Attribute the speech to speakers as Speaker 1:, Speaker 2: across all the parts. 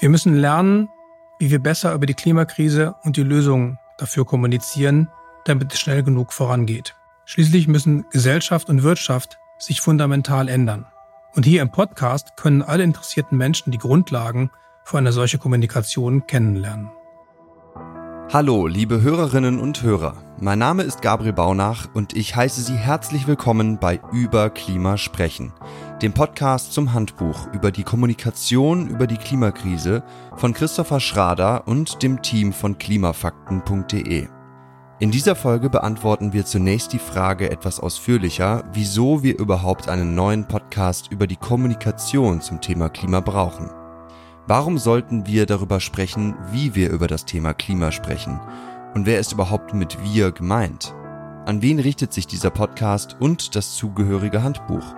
Speaker 1: Wir müssen lernen, wie wir besser über die Klimakrise und die Lösungen dafür kommunizieren, damit es schnell genug vorangeht. Schließlich müssen Gesellschaft und Wirtschaft sich fundamental ändern. Und hier im Podcast können alle interessierten Menschen die Grundlagen für eine solche Kommunikation kennenlernen.
Speaker 2: Hallo, liebe Hörerinnen und Hörer. Mein Name ist Gabriel Baunach und ich heiße Sie herzlich willkommen bei Über Klima sprechen, dem Podcast zum Handbuch über die Kommunikation über die Klimakrise von Christopher Schrader und dem Team von klimafakten.de. In dieser Folge beantworten wir zunächst die Frage etwas ausführlicher, wieso wir überhaupt einen neuen Podcast über die Kommunikation zum Thema Klima brauchen. Warum sollten wir darüber sprechen, wie wir über das Thema Klima sprechen? Und wer ist überhaupt mit wir gemeint? An wen richtet sich dieser Podcast und das zugehörige Handbuch?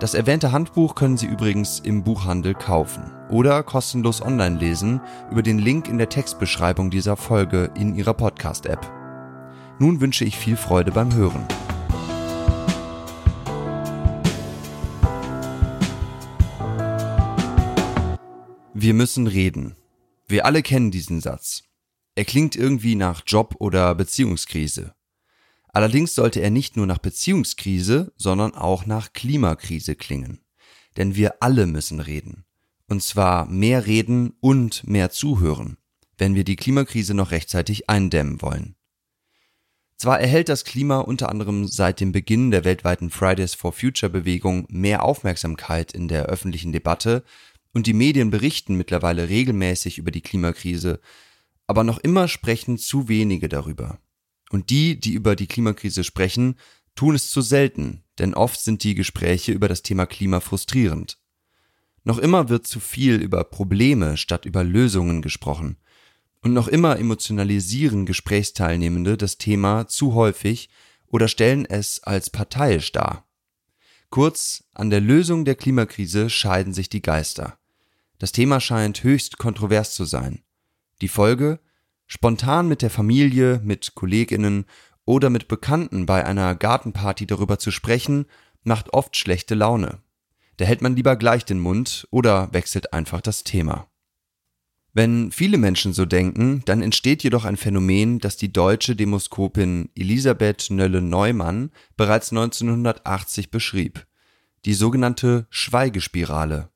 Speaker 2: Das erwähnte Handbuch können Sie übrigens im Buchhandel kaufen oder kostenlos online lesen über den Link in der Textbeschreibung dieser Folge in Ihrer Podcast-App. Nun wünsche ich viel Freude beim Hören. Wir müssen reden. Wir alle kennen diesen Satz. Er klingt irgendwie nach Job oder Beziehungskrise. Allerdings sollte er nicht nur nach Beziehungskrise, sondern auch nach Klimakrise klingen. Denn wir alle müssen reden. Und zwar mehr reden und mehr zuhören, wenn wir die Klimakrise noch rechtzeitig eindämmen wollen. Zwar erhält das Klima unter anderem seit dem Beginn der weltweiten Fridays for Future Bewegung mehr Aufmerksamkeit in der öffentlichen Debatte, und die Medien berichten mittlerweile regelmäßig über die Klimakrise, aber noch immer sprechen zu wenige darüber. Und die, die über die Klimakrise sprechen, tun es zu selten, denn oft sind die Gespräche über das Thema Klima frustrierend. Noch immer wird zu viel über Probleme statt über Lösungen gesprochen. Und noch immer emotionalisieren Gesprächsteilnehmende das Thema zu häufig oder stellen es als parteiisch dar. Kurz, an der Lösung der Klimakrise scheiden sich die Geister. Das Thema scheint höchst kontrovers zu sein. Die Folge? Spontan mit der Familie, mit Kolleginnen oder mit Bekannten bei einer Gartenparty darüber zu sprechen, macht oft schlechte Laune. Da hält man lieber gleich den Mund oder wechselt einfach das Thema. Wenn viele Menschen so denken, dann entsteht jedoch ein Phänomen, das die deutsche Demoskopin Elisabeth Nölle-Neumann bereits 1980 beschrieb. Die sogenannte Schweigespirale.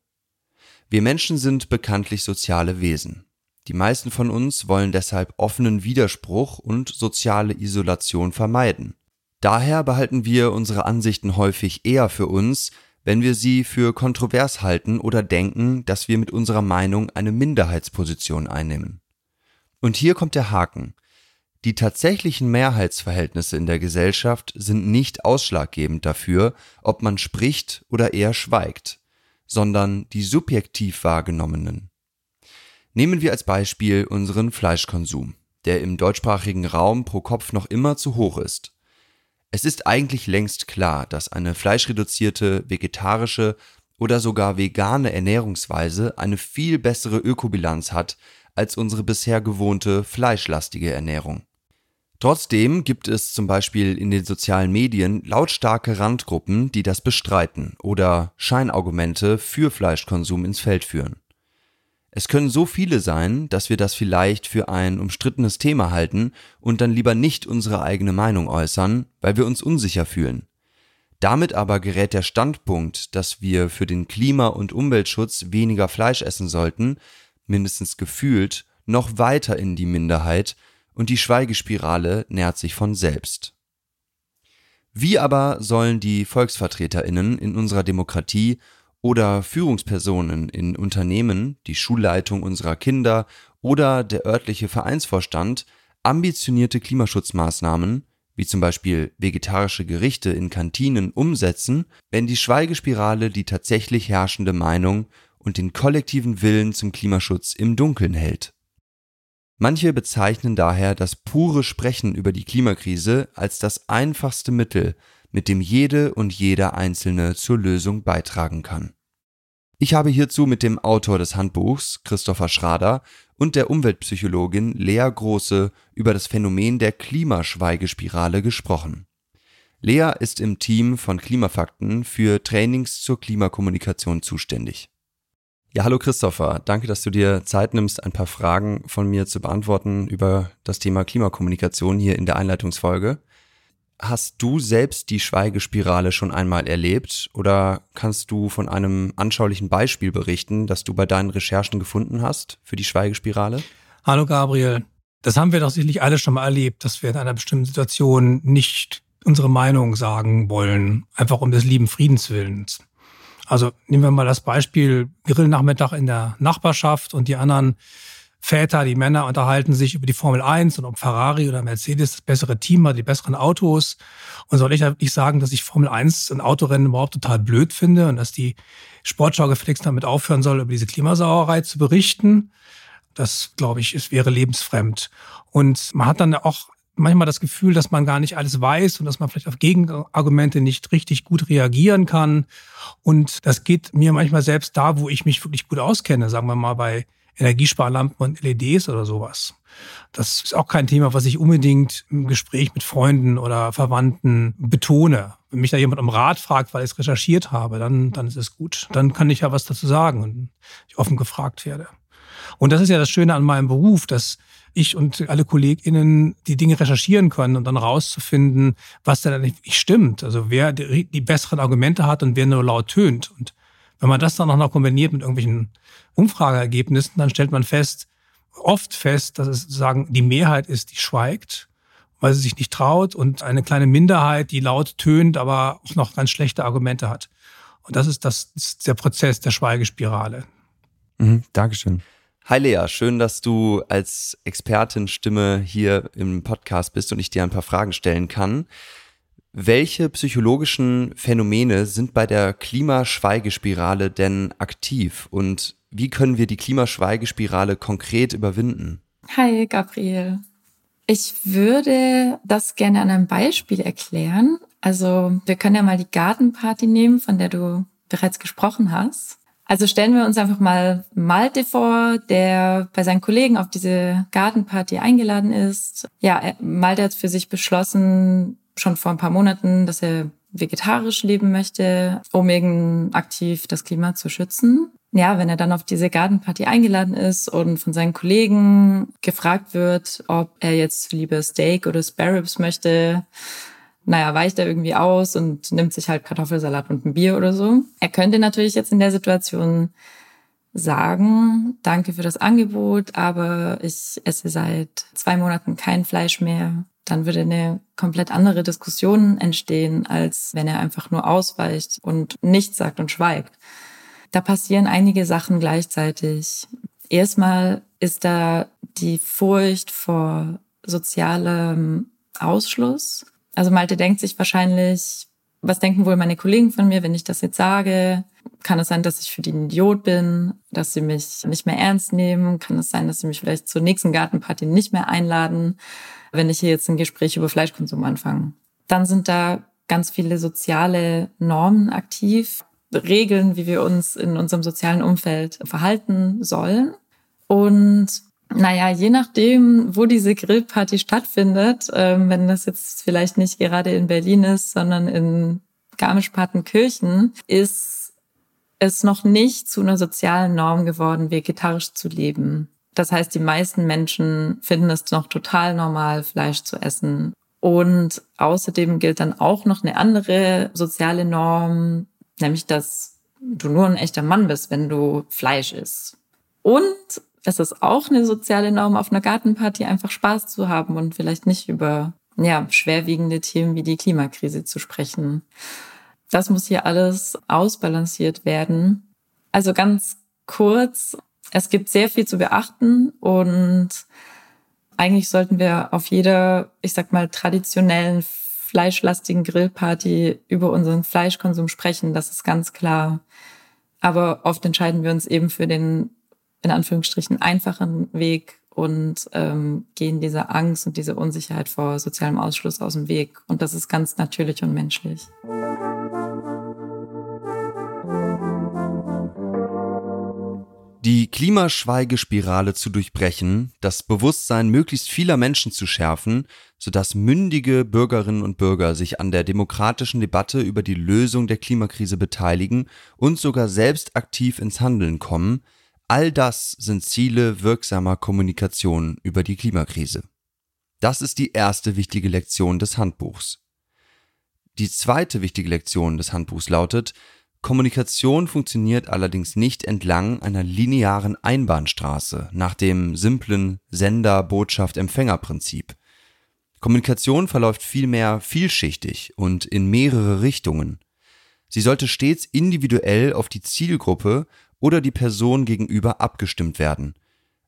Speaker 2: Wir Menschen sind bekanntlich soziale Wesen. Die meisten von uns wollen deshalb offenen Widerspruch und soziale Isolation vermeiden. Daher behalten wir unsere Ansichten häufig eher für uns, wenn wir sie für kontrovers halten oder denken, dass wir mit unserer Meinung eine Minderheitsposition einnehmen. Und hier kommt der Haken. Die tatsächlichen Mehrheitsverhältnisse in der Gesellschaft sind nicht ausschlaggebend dafür, ob man spricht oder eher schweigt sondern die subjektiv wahrgenommenen. Nehmen wir als Beispiel unseren Fleischkonsum, der im deutschsprachigen Raum pro Kopf noch immer zu hoch ist. Es ist eigentlich längst klar, dass eine fleischreduzierte, vegetarische oder sogar vegane Ernährungsweise eine viel bessere Ökobilanz hat als unsere bisher gewohnte fleischlastige Ernährung. Trotzdem gibt es zum Beispiel in den sozialen Medien lautstarke Randgruppen, die das bestreiten oder Scheinargumente für Fleischkonsum ins Feld führen. Es können so viele sein, dass wir das vielleicht für ein umstrittenes Thema halten und dann lieber nicht unsere eigene Meinung äußern, weil wir uns unsicher fühlen. Damit aber gerät der Standpunkt, dass wir für den Klima- und Umweltschutz weniger Fleisch essen sollten, mindestens gefühlt, noch weiter in die Minderheit und die Schweigespirale nährt sich von selbst. Wie aber sollen die Volksvertreterinnen in unserer Demokratie oder Führungspersonen in Unternehmen, die Schulleitung unserer Kinder oder der örtliche Vereinsvorstand ambitionierte Klimaschutzmaßnahmen, wie zum Beispiel vegetarische Gerichte in Kantinen, umsetzen, wenn die Schweigespirale die tatsächlich herrschende Meinung und den kollektiven Willen zum Klimaschutz im Dunkeln hält. Manche bezeichnen daher das pure Sprechen über die Klimakrise als das einfachste Mittel, mit dem jede und jeder Einzelne zur Lösung beitragen kann. Ich habe hierzu mit dem Autor des Handbuchs, Christopher Schrader, und der Umweltpsychologin Lea Große über das Phänomen der Klimaschweigespirale gesprochen. Lea ist im Team von Klimafakten für Trainings zur Klimakommunikation zuständig. Ja, hallo Christopher. Danke, dass du dir Zeit nimmst, ein paar Fragen von mir zu beantworten über das Thema Klimakommunikation hier in der Einleitungsfolge. Hast du selbst die Schweigespirale schon einmal erlebt oder kannst du von einem anschaulichen Beispiel berichten, das du bei deinen Recherchen gefunden hast für die Schweigespirale?
Speaker 1: Hallo Gabriel. Das haben wir doch sicherlich alle schon mal erlebt, dass wir in einer bestimmten Situation nicht unsere Meinung sagen wollen, einfach um des lieben Friedens willens. Also nehmen wir mal das Beispiel Grillnachmittag in der Nachbarschaft und die anderen Väter, die Männer unterhalten sich über die Formel 1 und ob Ferrari oder Mercedes das bessere Team hat, die besseren Autos. Und soll ich nicht sagen, dass ich Formel 1 und Autorennen überhaupt total blöd finde und dass die Sportschau gefälligst damit aufhören soll, über diese Klimasauerei zu berichten? Das, glaube ich, es wäre lebensfremd. Und man hat dann auch manchmal das Gefühl, dass man gar nicht alles weiß und dass man vielleicht auf Gegenargumente nicht richtig gut reagieren kann. Und das geht mir manchmal selbst da, wo ich mich wirklich gut auskenne, sagen wir mal bei Energiesparlampen und LEDs oder sowas. Das ist auch kein Thema, was ich unbedingt im Gespräch mit Freunden oder Verwandten betone. Wenn mich da jemand um Rat fragt, weil ich es recherchiert habe, dann, dann ist es gut. Dann kann ich ja was dazu sagen und ich offen gefragt werde. Und das ist ja das Schöne an meinem Beruf, dass ich und alle KollegInnen die Dinge recherchieren können und dann rauszufinden, was denn nicht stimmt. Also wer die, besseren Argumente hat und wer nur laut tönt. Und wenn man das dann auch noch kombiniert mit irgendwelchen Umfrageergebnissen, dann stellt man fest, oft fest, dass es sagen, die Mehrheit ist, die schweigt, weil sie sich nicht traut und eine kleine Minderheit, die laut tönt, aber auch noch ganz schlechte Argumente hat. Und das ist, das ist der Prozess der Schweigespirale.
Speaker 2: Mhm, Dankeschön. Hi Lea, schön, dass du als Expertin-Stimme hier im Podcast bist und ich dir ein paar Fragen stellen kann. Welche psychologischen Phänomene sind bei der Klimaschweigespirale denn aktiv und wie können wir die Klimaschweigespirale konkret überwinden?
Speaker 3: Hi Gabriel. Ich würde das gerne an einem Beispiel erklären. Also wir können ja mal die Gartenparty nehmen, von der du bereits gesprochen hast. Also stellen wir uns einfach mal Malte vor, der bei seinen Kollegen auf diese Gartenparty eingeladen ist. Ja, Malte hat für sich beschlossen, schon vor ein paar Monaten, dass er vegetarisch leben möchte, um eben aktiv das Klima zu schützen. Ja, wenn er dann auf diese Gartenparty eingeladen ist und von seinen Kollegen gefragt wird, ob er jetzt lieber Steak oder Sparrows möchte, naja, weicht er irgendwie aus und nimmt sich halt Kartoffelsalat und ein Bier oder so. Er könnte natürlich jetzt in der Situation sagen, danke für das Angebot, aber ich esse seit zwei Monaten kein Fleisch mehr. Dann würde eine komplett andere Diskussion entstehen, als wenn er einfach nur ausweicht und nichts sagt und schweigt. Da passieren einige Sachen gleichzeitig. Erstmal ist da die Furcht vor sozialem Ausschluss. Also Malte denkt sich wahrscheinlich, was denken wohl meine Kollegen von mir, wenn ich das jetzt sage? Kann es sein, dass ich für die ein Idiot bin, dass sie mich nicht mehr ernst nehmen? Kann es sein, dass sie mich vielleicht zur nächsten Gartenparty nicht mehr einladen, wenn ich hier jetzt ein Gespräch über Fleischkonsum anfange? Dann sind da ganz viele soziale Normen aktiv, Regeln, wie wir uns in unserem sozialen Umfeld verhalten sollen. Und naja, je nachdem, wo diese Grillparty stattfindet, ähm, wenn das jetzt vielleicht nicht gerade in Berlin ist, sondern in Garmisch-Partenkirchen, ist es noch nicht zu einer sozialen Norm geworden, vegetarisch zu leben. Das heißt, die meisten Menschen finden es noch total normal, Fleisch zu essen. Und außerdem gilt dann auch noch eine andere soziale Norm, nämlich dass du nur ein echter Mann bist, wenn du Fleisch isst. Und es ist auch eine soziale Norm, auf einer Gartenparty einfach Spaß zu haben und vielleicht nicht über ja, schwerwiegende Themen wie die Klimakrise zu sprechen. Das muss hier alles ausbalanciert werden. Also ganz kurz, es gibt sehr viel zu beachten und eigentlich sollten wir auf jeder, ich sag mal, traditionellen fleischlastigen Grillparty über unseren Fleischkonsum sprechen. Das ist ganz klar. Aber oft entscheiden wir uns eben für den in Anführungsstrichen einfachen Weg und ähm, gehen dieser Angst und diese Unsicherheit vor sozialem Ausschluss aus dem Weg. Und das ist ganz natürlich und menschlich.
Speaker 2: Die Klimaschweigespirale zu durchbrechen, das Bewusstsein möglichst vieler Menschen zu schärfen, sodass mündige Bürgerinnen und Bürger sich an der demokratischen Debatte über die Lösung der Klimakrise beteiligen und sogar selbst aktiv ins Handeln kommen, all das sind Ziele wirksamer Kommunikation über die Klimakrise. Das ist die erste wichtige Lektion des Handbuchs. Die zweite wichtige Lektion des Handbuchs lautet, Kommunikation funktioniert allerdings nicht entlang einer linearen Einbahnstraße nach dem simplen Sender-Botschaft-Empfänger-Prinzip. Kommunikation verläuft vielmehr vielschichtig und in mehrere Richtungen. Sie sollte stets individuell auf die Zielgruppe oder die Person gegenüber abgestimmt werden.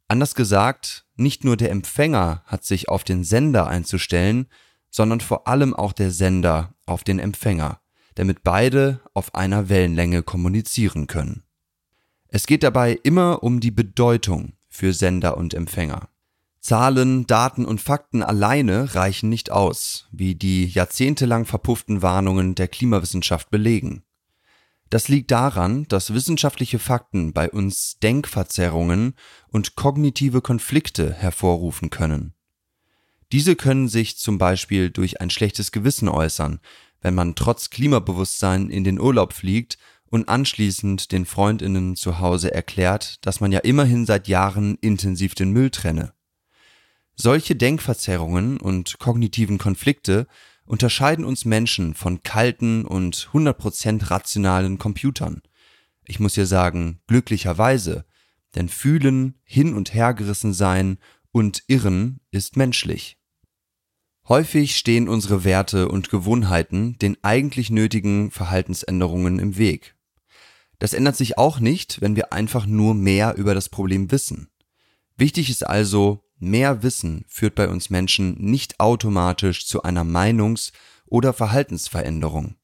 Speaker 2: Anders gesagt, nicht nur der Empfänger hat sich auf den Sender einzustellen, sondern vor allem auch der Sender auf den Empfänger, damit beide auf einer Wellenlänge kommunizieren können. Es geht dabei immer um die Bedeutung für Sender und Empfänger. Zahlen, Daten und Fakten alleine reichen nicht aus, wie die jahrzehntelang verpufften Warnungen der Klimawissenschaft belegen. Das liegt daran, dass wissenschaftliche Fakten bei uns Denkverzerrungen und kognitive Konflikte hervorrufen können. Diese können sich zum Beispiel durch ein schlechtes Gewissen äußern, wenn man trotz Klimabewusstsein in den Urlaub fliegt und anschließend den Freundinnen zu Hause erklärt, dass man ja immerhin seit Jahren intensiv den Müll trenne. Solche Denkverzerrungen und kognitiven Konflikte unterscheiden uns Menschen von kalten und 100% rationalen Computern. Ich muss hier sagen, glücklicherweise, denn fühlen, hin und hergerissen sein und irren ist menschlich. Häufig stehen unsere Werte und Gewohnheiten den eigentlich nötigen Verhaltensänderungen im Weg. Das ändert sich auch nicht, wenn wir einfach nur mehr über das Problem wissen. Wichtig ist also, Mehr Wissen führt bei uns Menschen nicht automatisch zu einer Meinungs- oder Verhaltensveränderung.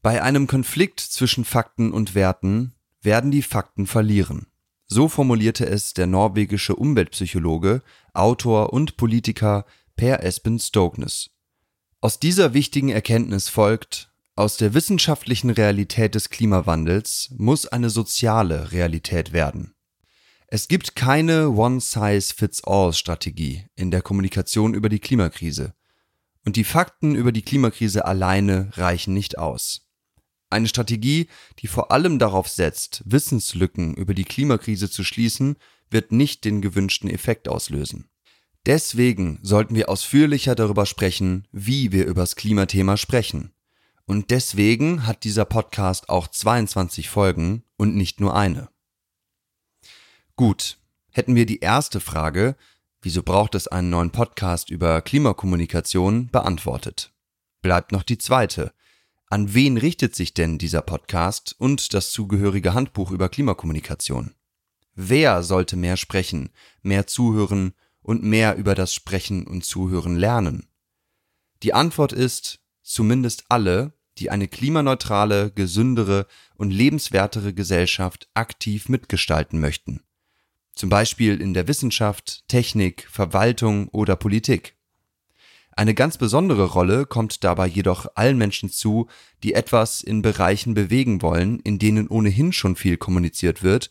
Speaker 2: Bei einem Konflikt zwischen Fakten und Werten werden die Fakten verlieren. So formulierte es der norwegische Umweltpsychologe, Autor und Politiker Per Espen Stoknes. Aus dieser wichtigen Erkenntnis folgt, aus der wissenschaftlichen Realität des Klimawandels muss eine soziale Realität werden. Es gibt keine One-Size-Fits-All-Strategie in der Kommunikation über die Klimakrise. Und die Fakten über die Klimakrise alleine reichen nicht aus. Eine Strategie, die vor allem darauf setzt, Wissenslücken über die Klimakrise zu schließen, wird nicht den gewünschten Effekt auslösen. Deswegen sollten wir ausführlicher darüber sprechen, wie wir übers Klimathema sprechen. Und deswegen hat dieser Podcast auch 22 Folgen und nicht nur eine. Gut, hätten wir die erste Frage, wieso braucht es einen neuen Podcast über Klimakommunikation, beantwortet. Bleibt noch die zweite. An wen richtet sich denn dieser Podcast und das zugehörige Handbuch über Klimakommunikation? Wer sollte mehr sprechen, mehr zuhören und mehr über das Sprechen und Zuhören lernen? Die Antwort ist zumindest alle, die eine klimaneutrale, gesündere und lebenswertere Gesellschaft aktiv mitgestalten möchten zum Beispiel in der Wissenschaft, Technik, Verwaltung oder Politik. Eine ganz besondere Rolle kommt dabei jedoch allen Menschen zu, die etwas in Bereichen bewegen wollen, in denen ohnehin schon viel kommuniziert wird,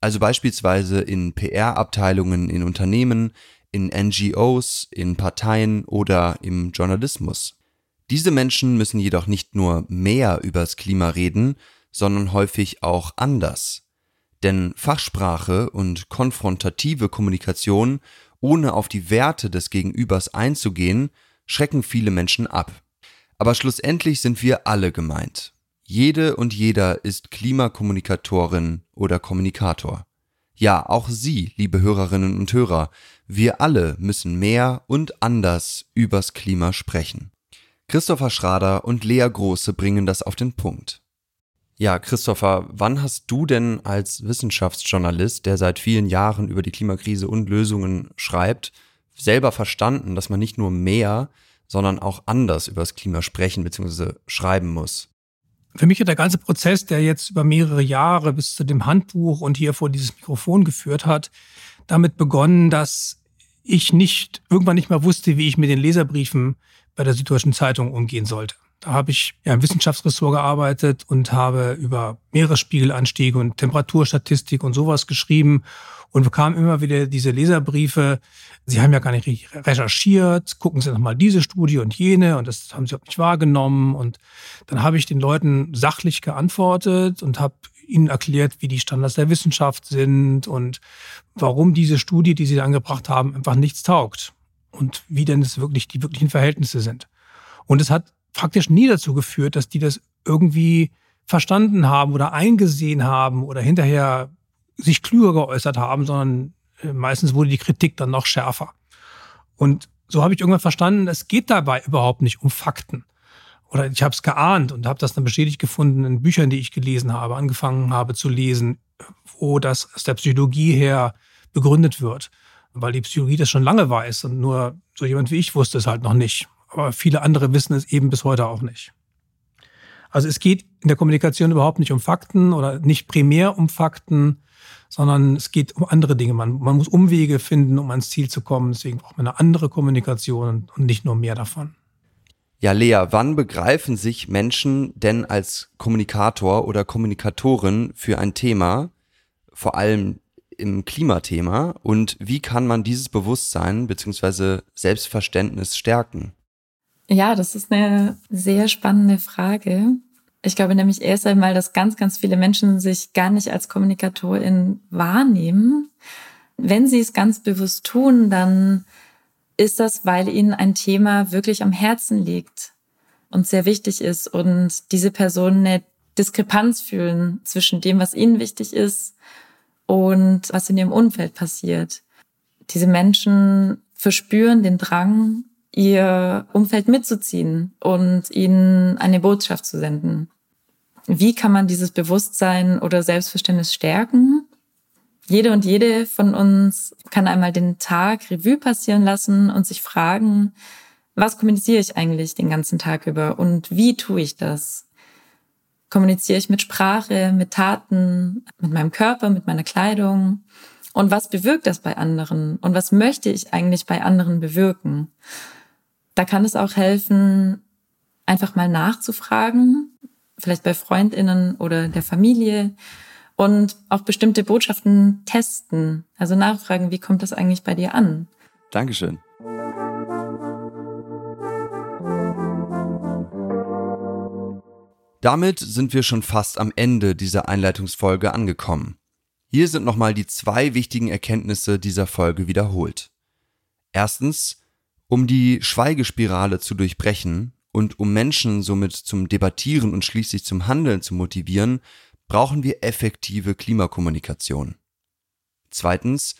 Speaker 2: also beispielsweise in PR-Abteilungen in Unternehmen, in NGOs, in Parteien oder im Journalismus. Diese Menschen müssen jedoch nicht nur mehr übers Klima reden, sondern häufig auch anders. Denn Fachsprache und konfrontative Kommunikation, ohne auf die Werte des Gegenübers einzugehen, schrecken viele Menschen ab. Aber schlussendlich sind wir alle gemeint. Jede und jeder ist Klimakommunikatorin oder Kommunikator. Ja, auch Sie, liebe Hörerinnen und Hörer, wir alle müssen mehr und anders übers Klima sprechen. Christopher Schrader und Lea Große bringen das auf den Punkt. Ja, Christopher, wann hast du denn als Wissenschaftsjournalist, der seit vielen Jahren über die Klimakrise und Lösungen schreibt, selber verstanden, dass man nicht nur mehr, sondern auch anders über das Klima sprechen bzw. schreiben muss?
Speaker 1: Für mich hat der ganze Prozess, der jetzt über mehrere Jahre bis zu dem Handbuch und hier vor dieses Mikrofon geführt hat, damit begonnen, dass ich nicht irgendwann nicht mehr wusste, wie ich mit den Leserbriefen bei der Süddeutschen Zeitung umgehen sollte. Da habe ich ja im Wissenschaftsressort gearbeitet und habe über Meeresspiegelanstiege und Temperaturstatistik und sowas geschrieben und bekamen immer wieder diese Leserbriefe, Sie haben ja gar nicht recherchiert, gucken Sie nochmal diese Studie und jene und das haben Sie auch nicht wahrgenommen. Und dann habe ich den Leuten sachlich geantwortet und habe ihnen erklärt, wie die Standards der Wissenschaft sind und warum diese Studie, die sie da angebracht haben, einfach nichts taugt und wie denn es wirklich die wirklichen Verhältnisse sind. Und es hat praktisch nie dazu geführt, dass die das irgendwie verstanden haben oder eingesehen haben oder hinterher sich klüger geäußert haben, sondern äh, meistens wurde die Kritik dann noch schärfer. Und so habe ich irgendwann verstanden, es geht dabei überhaupt nicht um Fakten. Oder ich habe es geahnt und habe das dann bestätigt gefunden in Büchern, die ich gelesen habe, angefangen habe zu lesen, wo das aus der Psychologie her begründet wird. Weil die Psychologie das schon lange weiß und nur so jemand wie ich wusste es halt noch nicht. Aber viele andere wissen es eben bis heute auch nicht. Also es geht in der Kommunikation überhaupt nicht um Fakten oder nicht primär um Fakten, sondern es geht um andere Dinge. Man, man muss Umwege finden, um ans Ziel zu kommen. Deswegen braucht man eine andere Kommunikation und nicht nur mehr davon.
Speaker 2: Ja, Lea, wann begreifen sich Menschen denn als Kommunikator oder Kommunikatorin für ein Thema, vor allem im Klimathema, und wie kann man dieses Bewusstsein bzw. Selbstverständnis stärken?
Speaker 3: Ja, das ist eine sehr spannende Frage. Ich glaube nämlich erst einmal, dass ganz, ganz viele Menschen sich gar nicht als Kommunikatorin wahrnehmen. Wenn sie es ganz bewusst tun, dann ist das, weil ihnen ein Thema wirklich am Herzen liegt und sehr wichtig ist und diese Personen eine Diskrepanz fühlen zwischen dem, was ihnen wichtig ist und was in ihrem Umfeld passiert. Diese Menschen verspüren den Drang, ihr Umfeld mitzuziehen und ihnen eine Botschaft zu senden. Wie kann man dieses Bewusstsein oder Selbstverständnis stärken? Jede und jede von uns kann einmal den Tag Revue passieren lassen und sich fragen, was kommuniziere ich eigentlich den ganzen Tag über und wie tue ich das? Kommuniziere ich mit Sprache, mit Taten, mit meinem Körper, mit meiner Kleidung? Und was bewirkt das bei anderen? Und was möchte ich eigentlich bei anderen bewirken? Da kann es auch helfen, einfach mal nachzufragen, vielleicht bei Freundinnen oder der Familie und auch bestimmte Botschaften testen. Also nachfragen, wie kommt das eigentlich bei dir an?
Speaker 2: Dankeschön. Damit sind wir schon fast am Ende dieser Einleitungsfolge angekommen. Hier sind nochmal die zwei wichtigen Erkenntnisse dieser Folge wiederholt. Erstens, um die Schweigespirale zu durchbrechen, und um Menschen somit zum Debattieren und schließlich zum Handeln zu motivieren, brauchen wir effektive Klimakommunikation. Zweitens,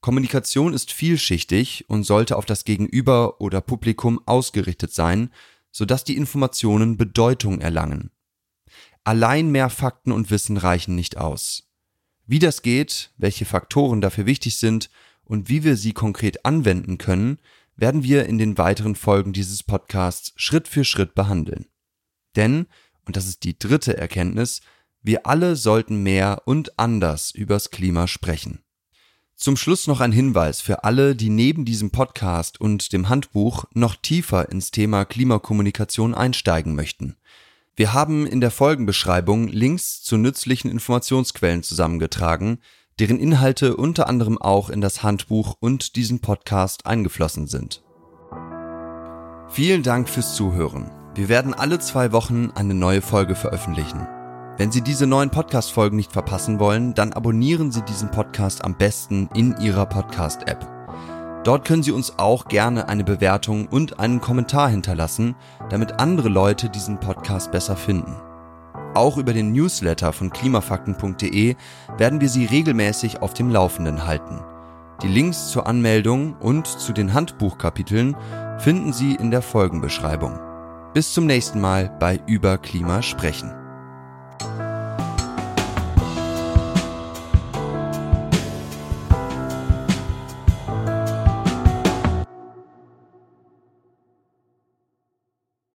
Speaker 2: Kommunikation ist vielschichtig und sollte auf das Gegenüber oder Publikum ausgerichtet sein, sodass die Informationen Bedeutung erlangen. Allein mehr Fakten und Wissen reichen nicht aus. Wie das geht, welche Faktoren dafür wichtig sind und wie wir sie konkret anwenden können, werden wir in den weiteren Folgen dieses Podcasts Schritt für Schritt behandeln. Denn, und das ist die dritte Erkenntnis, wir alle sollten mehr und anders übers Klima sprechen. Zum Schluss noch ein Hinweis für alle, die neben diesem Podcast und dem Handbuch noch tiefer ins Thema Klimakommunikation einsteigen möchten. Wir haben in der Folgenbeschreibung Links zu nützlichen Informationsquellen zusammengetragen, deren Inhalte unter anderem auch in das Handbuch und diesen Podcast eingeflossen sind. Vielen Dank fürs Zuhören. Wir werden alle zwei Wochen eine neue Folge veröffentlichen. Wenn Sie diese neuen Podcast-Folgen nicht verpassen wollen, dann abonnieren Sie diesen Podcast am besten in Ihrer Podcast-App. Dort können Sie uns auch gerne eine Bewertung und einen Kommentar hinterlassen, damit andere Leute diesen Podcast besser finden. Auch über den Newsletter von klimafakten.de werden wir Sie regelmäßig auf dem Laufenden halten. Die Links zur Anmeldung und zu den Handbuchkapiteln finden Sie in der Folgenbeschreibung. Bis zum nächsten Mal bei Über Klima sprechen.